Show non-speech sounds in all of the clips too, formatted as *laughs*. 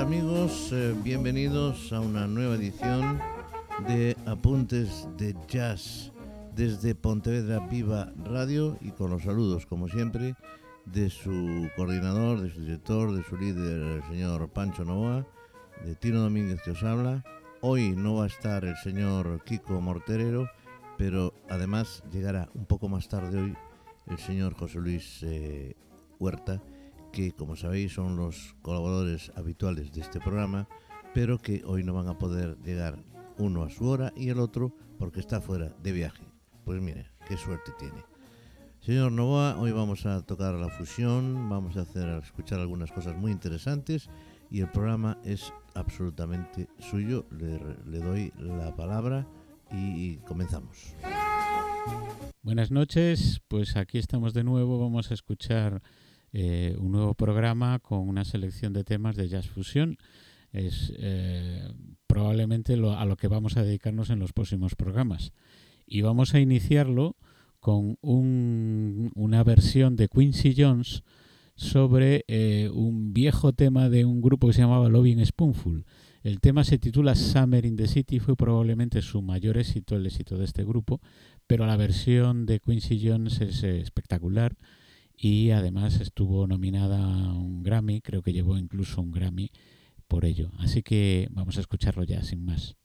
amigos, eh, bienvenidos a una nueva edición de Apuntes de Jazz desde Pontevedra Viva Radio y con los saludos como siempre de su coordinador, de su director, de su líder, el señor Pancho Novoa, de Tino Domínguez que os habla. Hoy no va a estar el señor Kiko Morterero, pero además llegará un poco más tarde hoy el señor José Luis eh, Huerta, que como sabéis son los colaboradores habituales de este programa, pero que hoy no van a poder llegar uno a su hora y el otro porque está fuera de viaje. Pues mire, qué suerte tiene. Señor Novoa, hoy vamos a tocar la fusión, vamos a hacer a escuchar algunas cosas muy interesantes y el programa es absolutamente suyo. Le, le doy la palabra y comenzamos. Buenas noches, pues aquí estamos de nuevo, vamos a escuchar eh, un nuevo programa con una selección de temas de jazz fusión. Es eh, probablemente lo, a lo que vamos a dedicarnos en los próximos programas. Y vamos a iniciarlo con un, una versión de Quincy Jones sobre eh, un viejo tema de un grupo que se llamaba Loving Spoonful. El tema se titula Summer in the City, fue probablemente su mayor éxito, el éxito de este grupo, pero la versión de Quincy Jones es espectacular y además estuvo nominada a un Grammy, creo que llevó incluso un Grammy por ello. Así que vamos a escucharlo ya, sin más.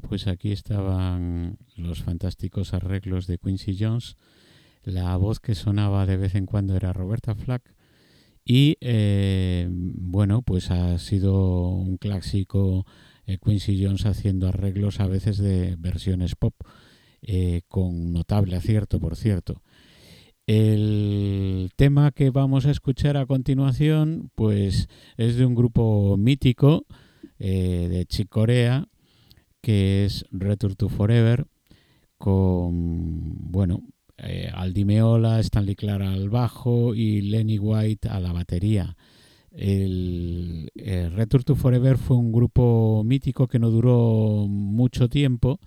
Pues aquí estaban los fantásticos arreglos de Quincy Jones. La voz que sonaba de vez en cuando era Roberta Flack. Y eh, bueno, pues ha sido un clásico eh, Quincy Jones haciendo arreglos a veces de versiones pop, eh, con notable acierto, por cierto. El tema que vamos a escuchar a continuación, pues es de un grupo mítico de Chicorea, que es Return to Forever, con, bueno, eh, Aldi Meola, Stanley Clara al bajo y Lenny White a la batería. El, Return to Forever fue un grupo mítico que no duró mucho tiempo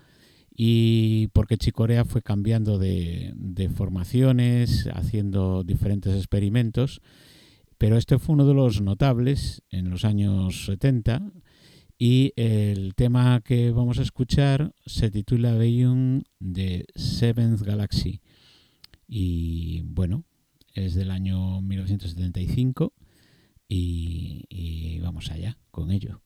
y porque Chicorea fue cambiando de, de, formaciones, haciendo diferentes experimentos, pero este fue uno de los notables en los años 70 y el tema que vamos a escuchar se titula Beyond de Seventh Galaxy y bueno, es del año 1975 y, y vamos allá con ello.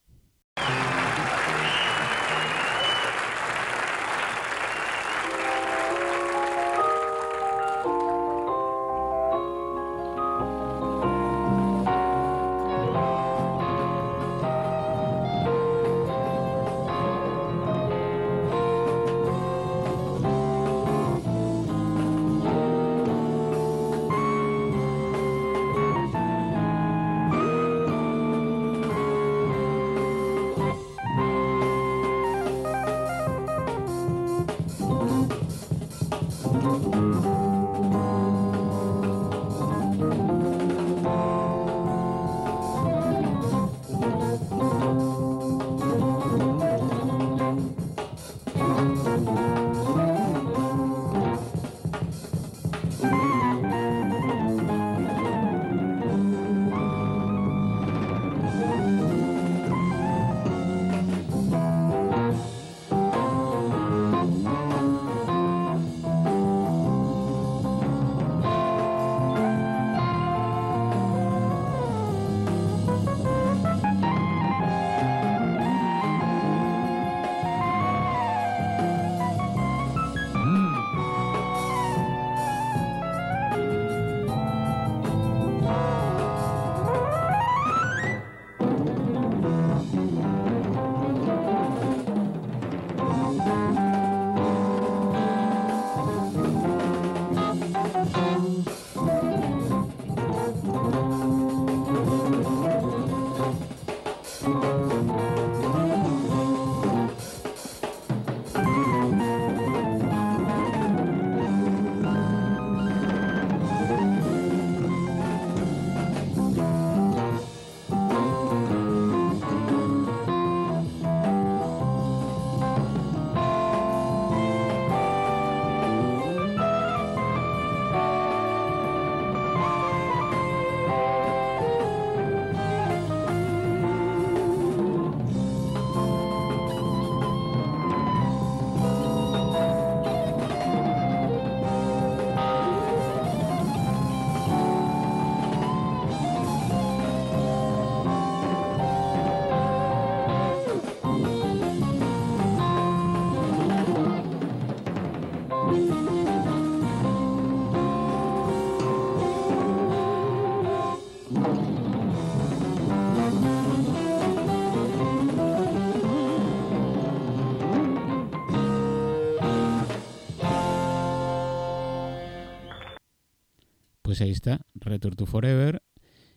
Ahí está, Return to Forever.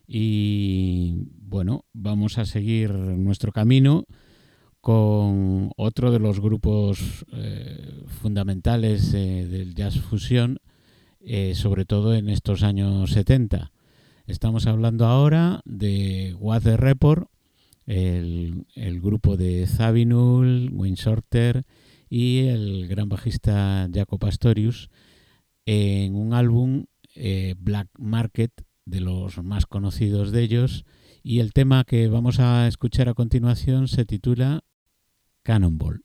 Y bueno, vamos a seguir nuestro camino con otro de los grupos eh, fundamentales del jazz fusión, eh, sobre todo en estos años 70. Estamos hablando ahora de What the Report, el, el grupo de Zabinul, Wayne Shorter y el gran bajista Jaco Pastorius en un álbum eh, Black Market, de los más conocidos de ellos, y el tema que vamos a escuchar a continuación se titula Cannonball.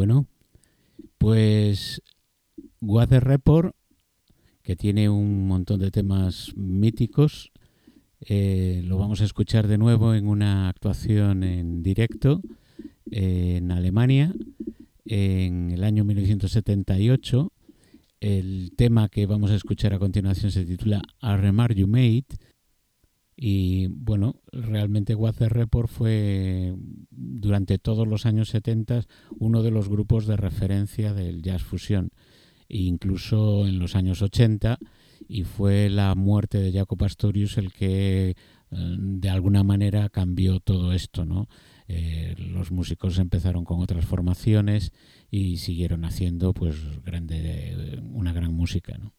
Bueno, pues Weather Report, que tiene un montón de temas míticos, eh, lo vamos a escuchar de nuevo en una actuación en directo en Alemania en el año 1978. El tema que vamos a escuchar a continuación se titula A You Made y bueno, realmente Weather Report fue durante todos los años 70 uno de los grupos de referencia del jazz fusión, incluso en los años 80, y fue la muerte de Jaco Pastorius el que eh, de alguna manera cambió todo esto, ¿no? Eh, los músicos empezaron con otras formaciones y siguieron haciendo pues grande, una gran música, ¿no?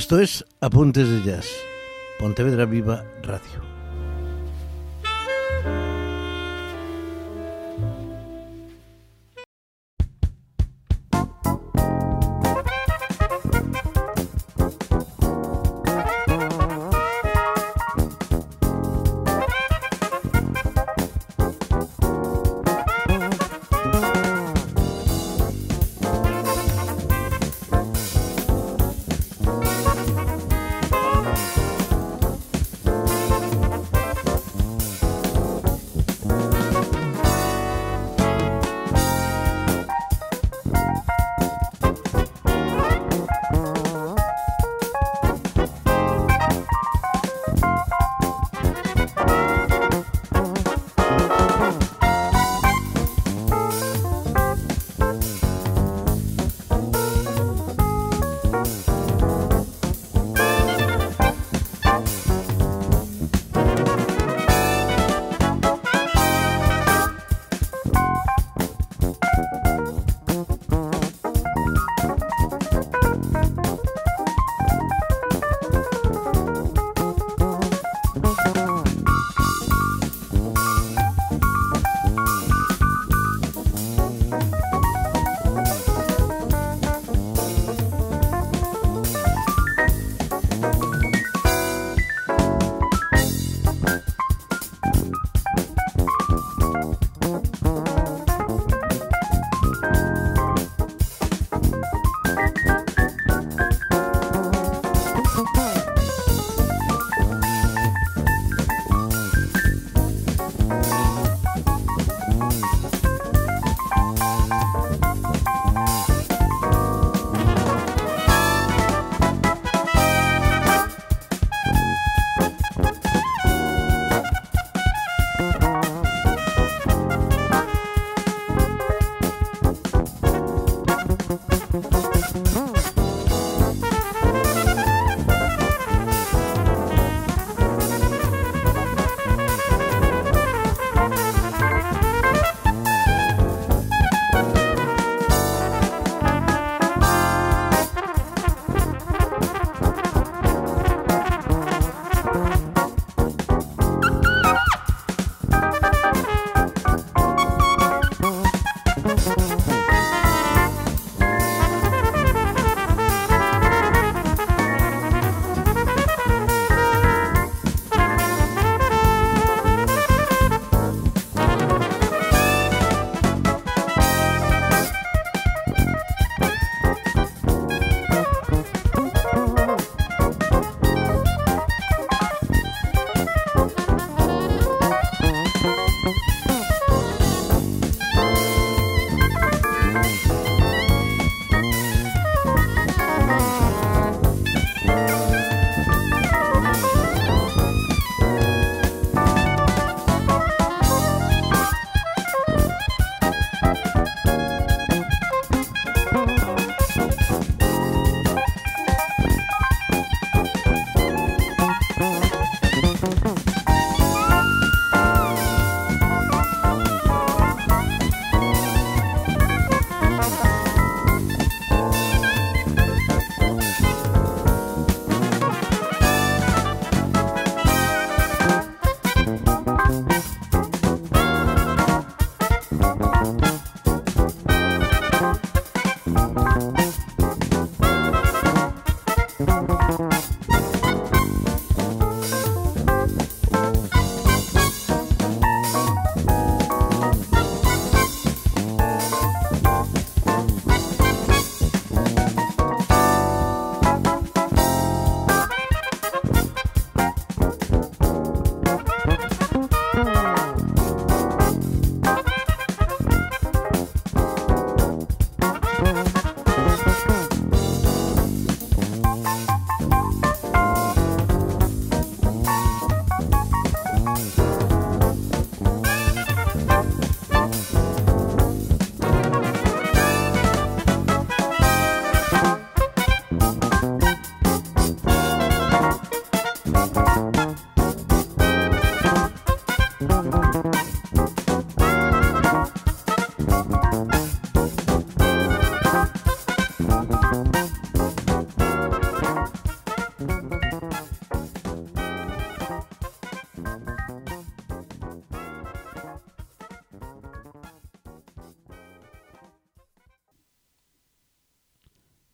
Esto es Apuntes de Jazz, Pontevedra Viva Radio.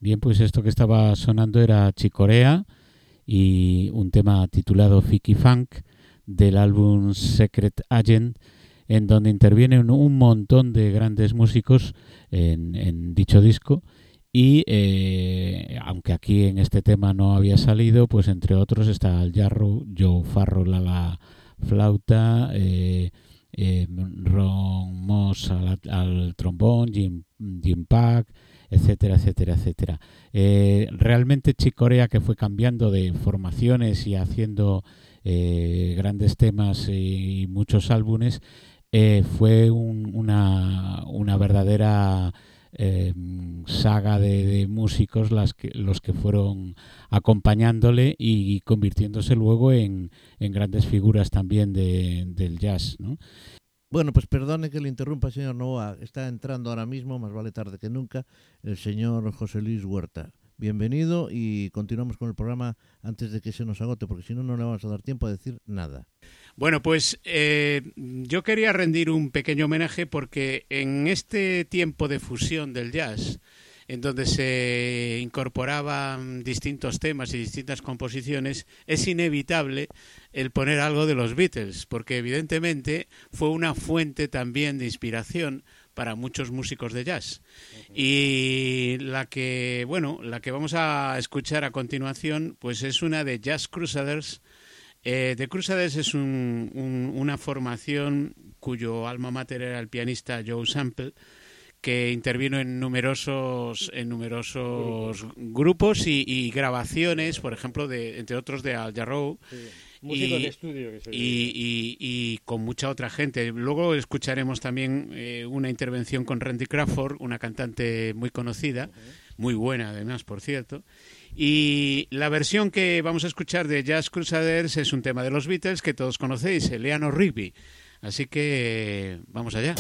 Bien, pues esto que estaba sonando era Chicorea y un tema titulado Fiki Funk del álbum Secret Agent, en donde intervienen un montón de grandes músicos en, dicho disco. Y eh, aunque aquí en este tema no había salido, pues entre otros está el Jarro, Joe Farro la, flauta, eh, eh, Ron Moss al, trombón, Jim, Jim Pack, etcétera, etcétera, etcétera. Eh, realmente Chicorea, que fue cambiando de formaciones y haciendo eh, grandes temas y muchos álbumes, eh, fue una, una, verdadera saga de, músicos las que, los que fueron acompañándole y convirtiéndose luego en, en grandes figuras también de, del jazz. Bueno, pues perdone que le interrumpa, señor Novoa. Está entrando ahora mismo, más vale tarde que nunca, el señor José Luis Huerta. Bienvenido y continuamos con el programa antes de que se nos agote, porque si no, no le vamos a dar tiempo a decir nada. Bueno, pues eh, yo quería rendir un pequeño homenaje porque en este tiempo de fusión del jazz, en donde se incorporaban distintos temas y distintas composiciones, es inevitable el poner algo de los Beatles, porque evidentemente fue una fuente también de inspiración para muchos músicos de jazz. Y la que, bueno, la que vamos a escuchar a continuación, pues es una de Jazz Crusaders. Eh, The Crusaders es una formación cuyo alma mater era el pianista Joe Sample, que intervino en numerosos en numerosos grupos y, grabaciones, por ejemplo, de entre otros de Al Jarreau. y, estudio y, con mucha otra gente. Luego escucharemos también eh, una intervención con Randy Crawford, una cantante muy conocida, muy buena además, por cierto. Y la versión que vamos a escuchar de Jazz Crusaders es un tema de los Beatles que todos conocéis, Eleanor Rigby. Así que vamos allá.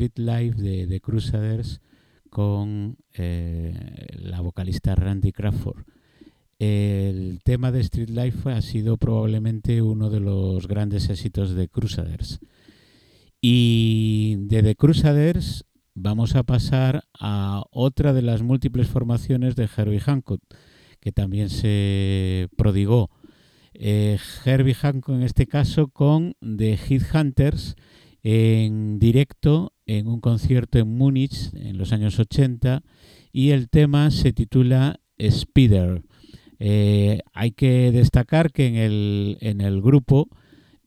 Street Life de, de Crusaders con eh, la vocalista Randy Crawford. El tema de Street Life ha sido probablemente uno de los grandes éxitos de Crusaders. Y de The Crusaders vamos a pasar a otra de las múltiples formaciones de Herbie Hancock, que también se prodigó. Eh, Herbie Hancock en este caso con The Hunters en directo en un concierto en Múnich en los años 80 y el tema se titula Spider. Eh, hay que destacar que en el, en el grupo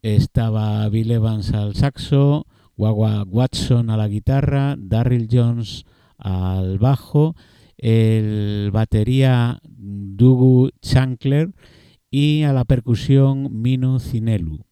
estaba Bill Evans al saxo, Wawa Watson a la guitarra, Darryl Jones al bajo, el batería Dugu Chancler y a la percusión Minu Cinelu.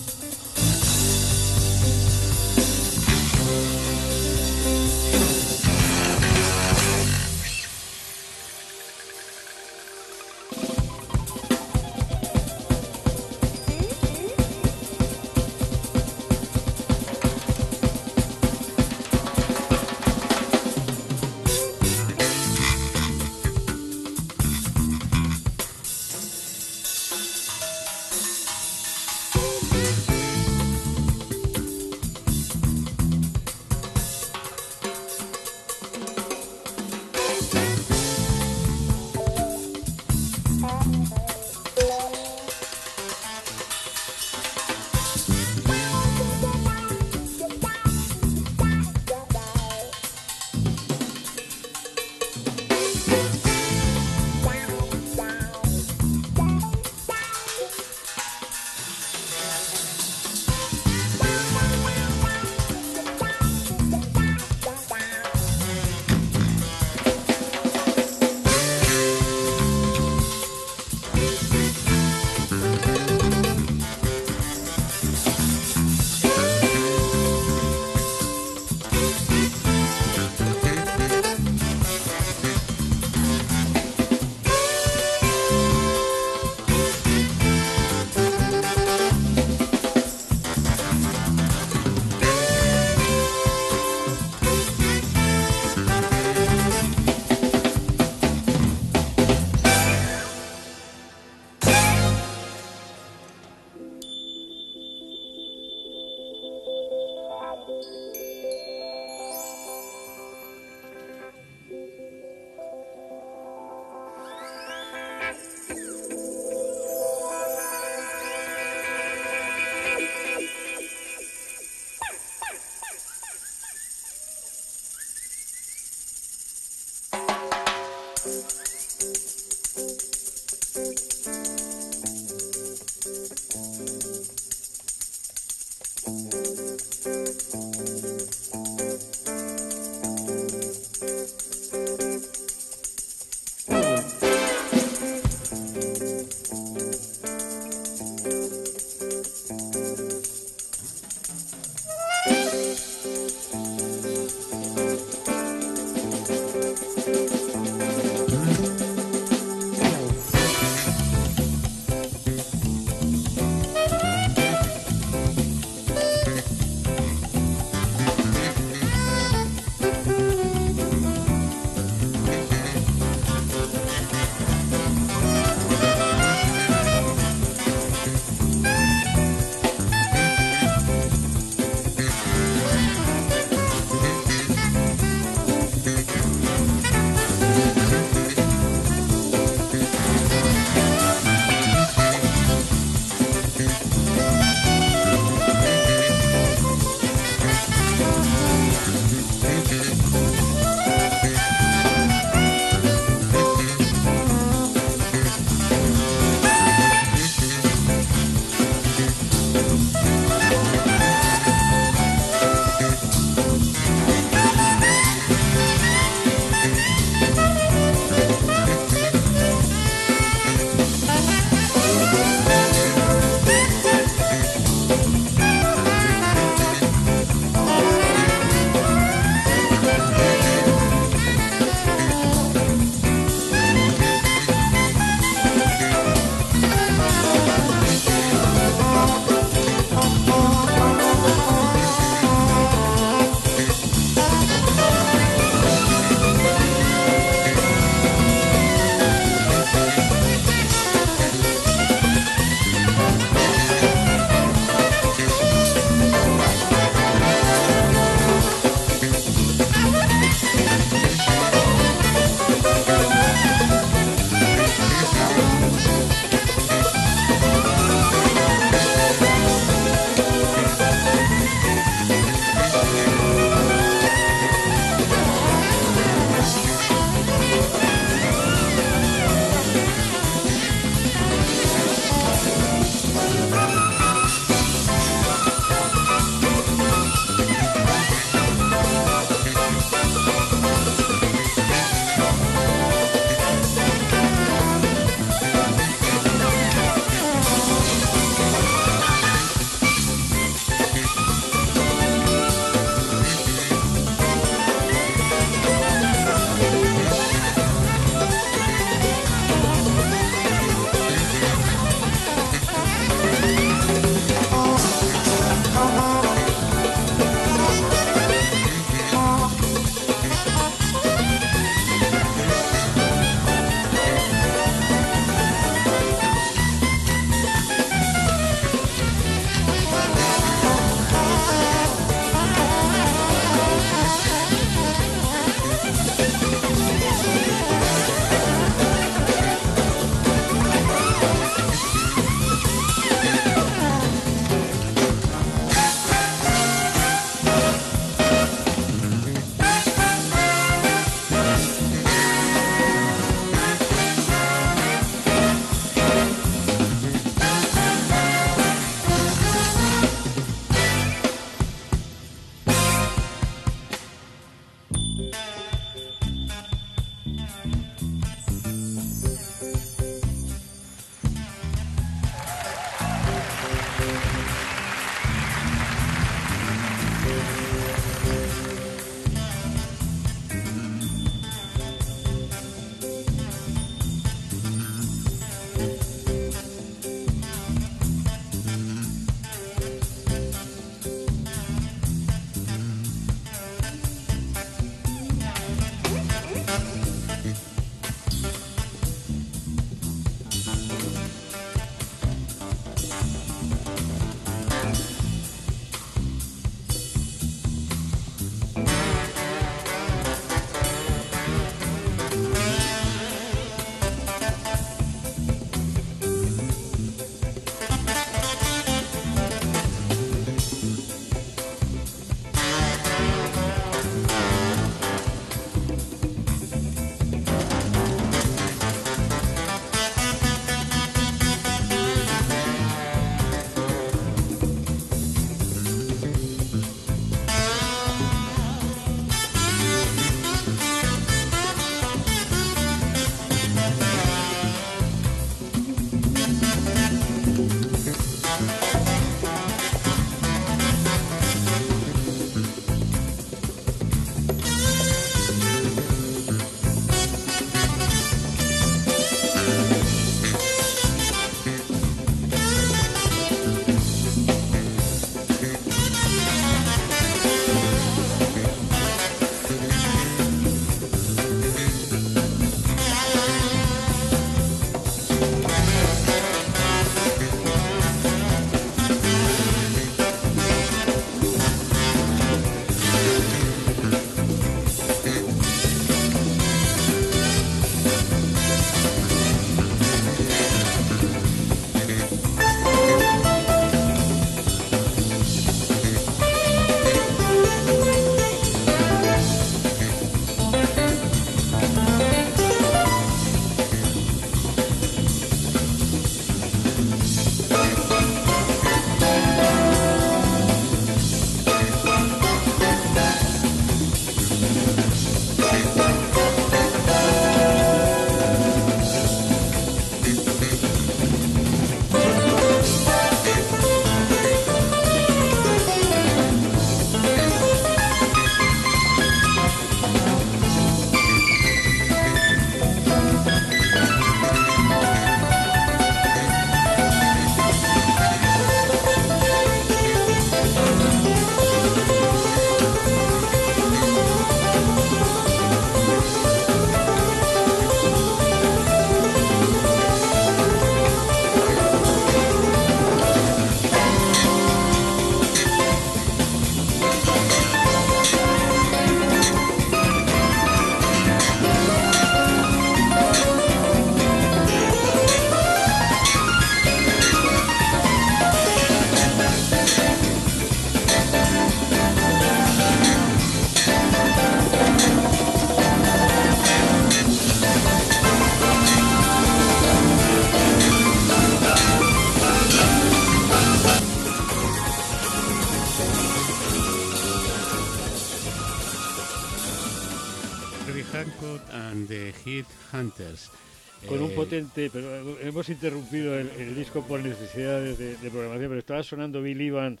Potente, pero hemos interrumpido el, el disco por necesidades de, de programación, pero estaba sonando Bill Evans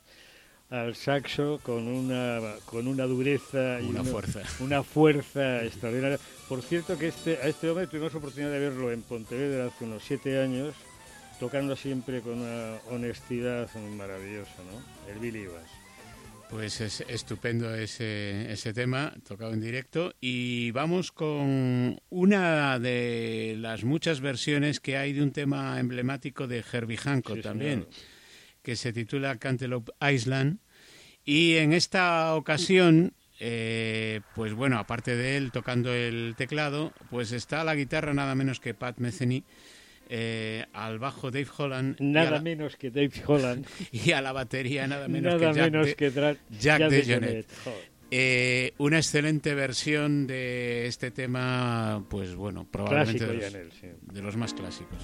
al saxo con una con una dureza y Una fuerza. una fuerza extraordinaria. Por cierto que este a este hombre tuvimos oportunidad de verlo en Pontevedra hace unos siete años, tocando siempre con una honestidad maravillosa, ¿no? El Bill Evans. Pues es estupendo ese, ese tema, tocado en directo. Y vamos con una de las muchas versiones que hay de un tema emblemático de Herbie Hancock Sí, también, señor. que se titula Cantaloupe Island. Y en esta ocasión, eh, pues bueno, aparte de él tocando el teclado, pues está la guitarra nada menos que Pat Metheny, eh, al bajo Dave Holland Nada la, menos que Dave Holland, *laughs* y a la batería nada menos nada que Jack menos de- que Jack Jack. Eh, una excelente versión de este tema, pues bueno, probablemente los, sí. de los más clásicos.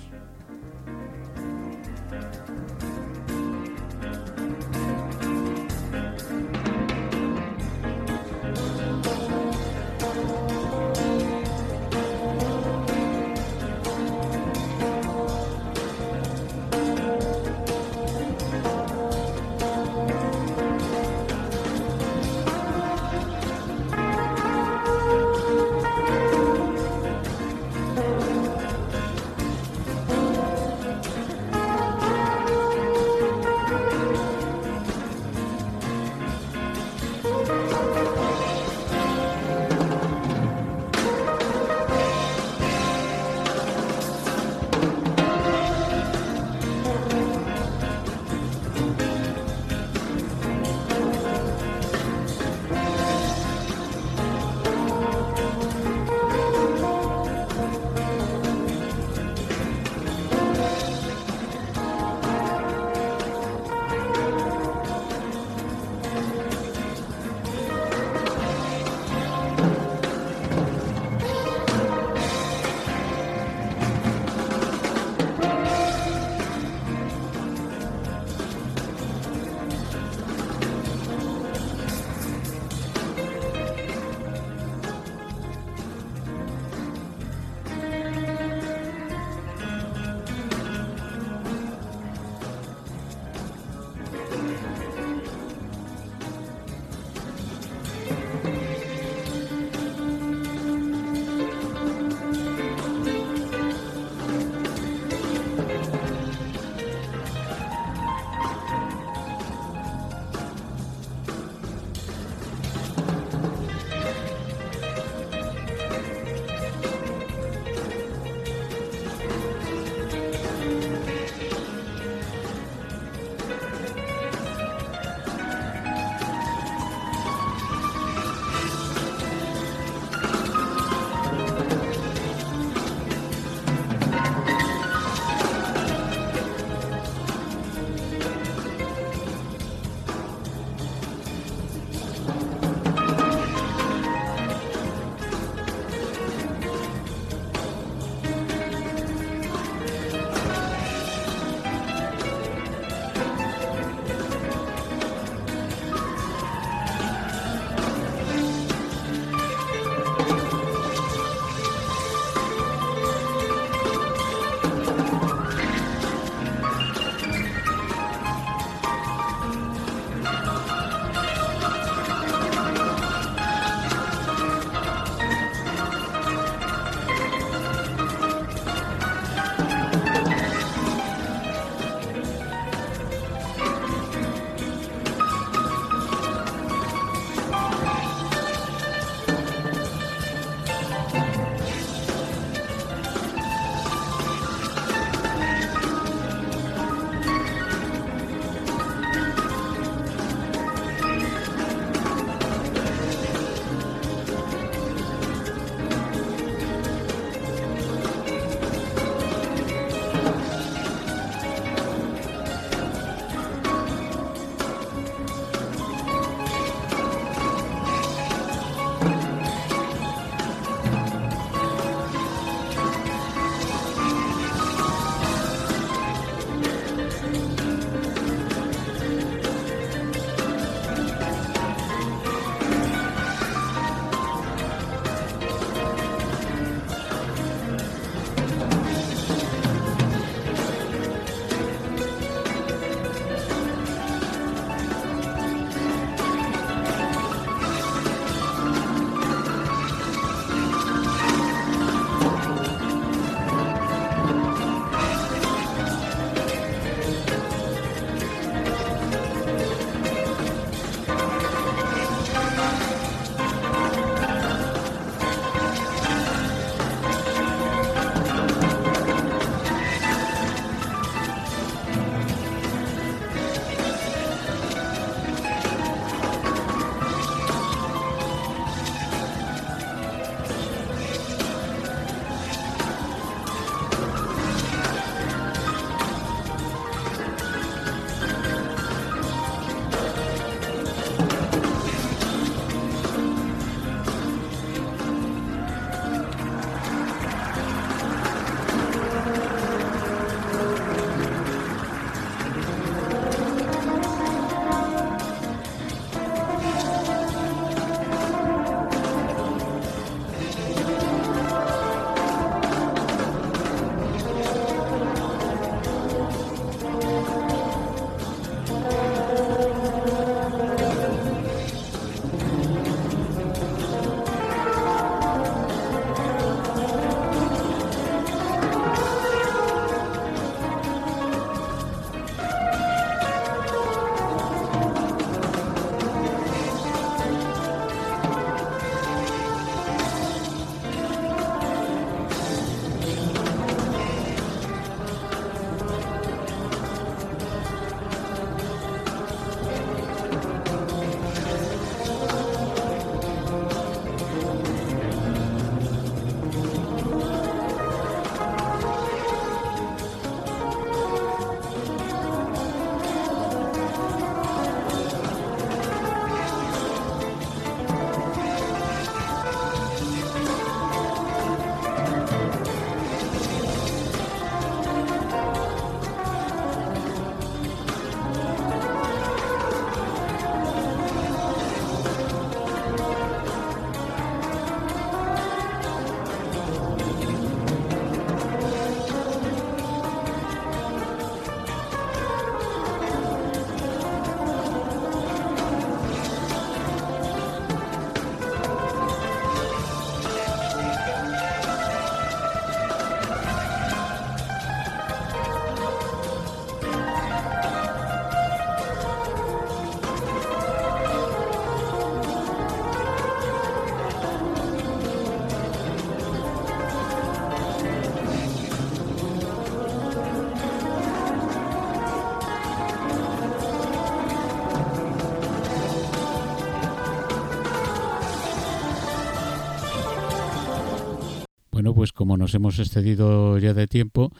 Nos hemos excedido ya de tiempo,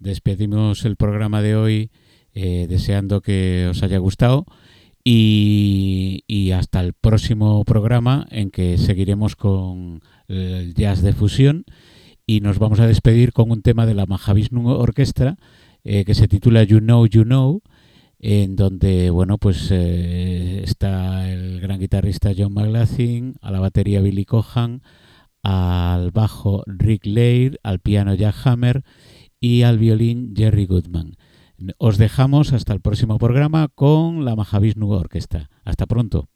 despedimos el programa de hoy eh, deseando que os haya gustado y, hasta el próximo programa en que seguiremos con el jazz de fusión. Y nos vamos a despedir con un tema de la Mahavishnu Orquestra eh, que se titula You Know, You Know en donde bueno pues eh, está el gran guitarrista John McLaughlin, a la batería Billy Cohan, al bajo Rick Laird, al piano Jack Hammer y al violín Jerry Goodman. Os dejamos hasta el próximo programa con la Mahavishnu Orquesta. Hasta pronto.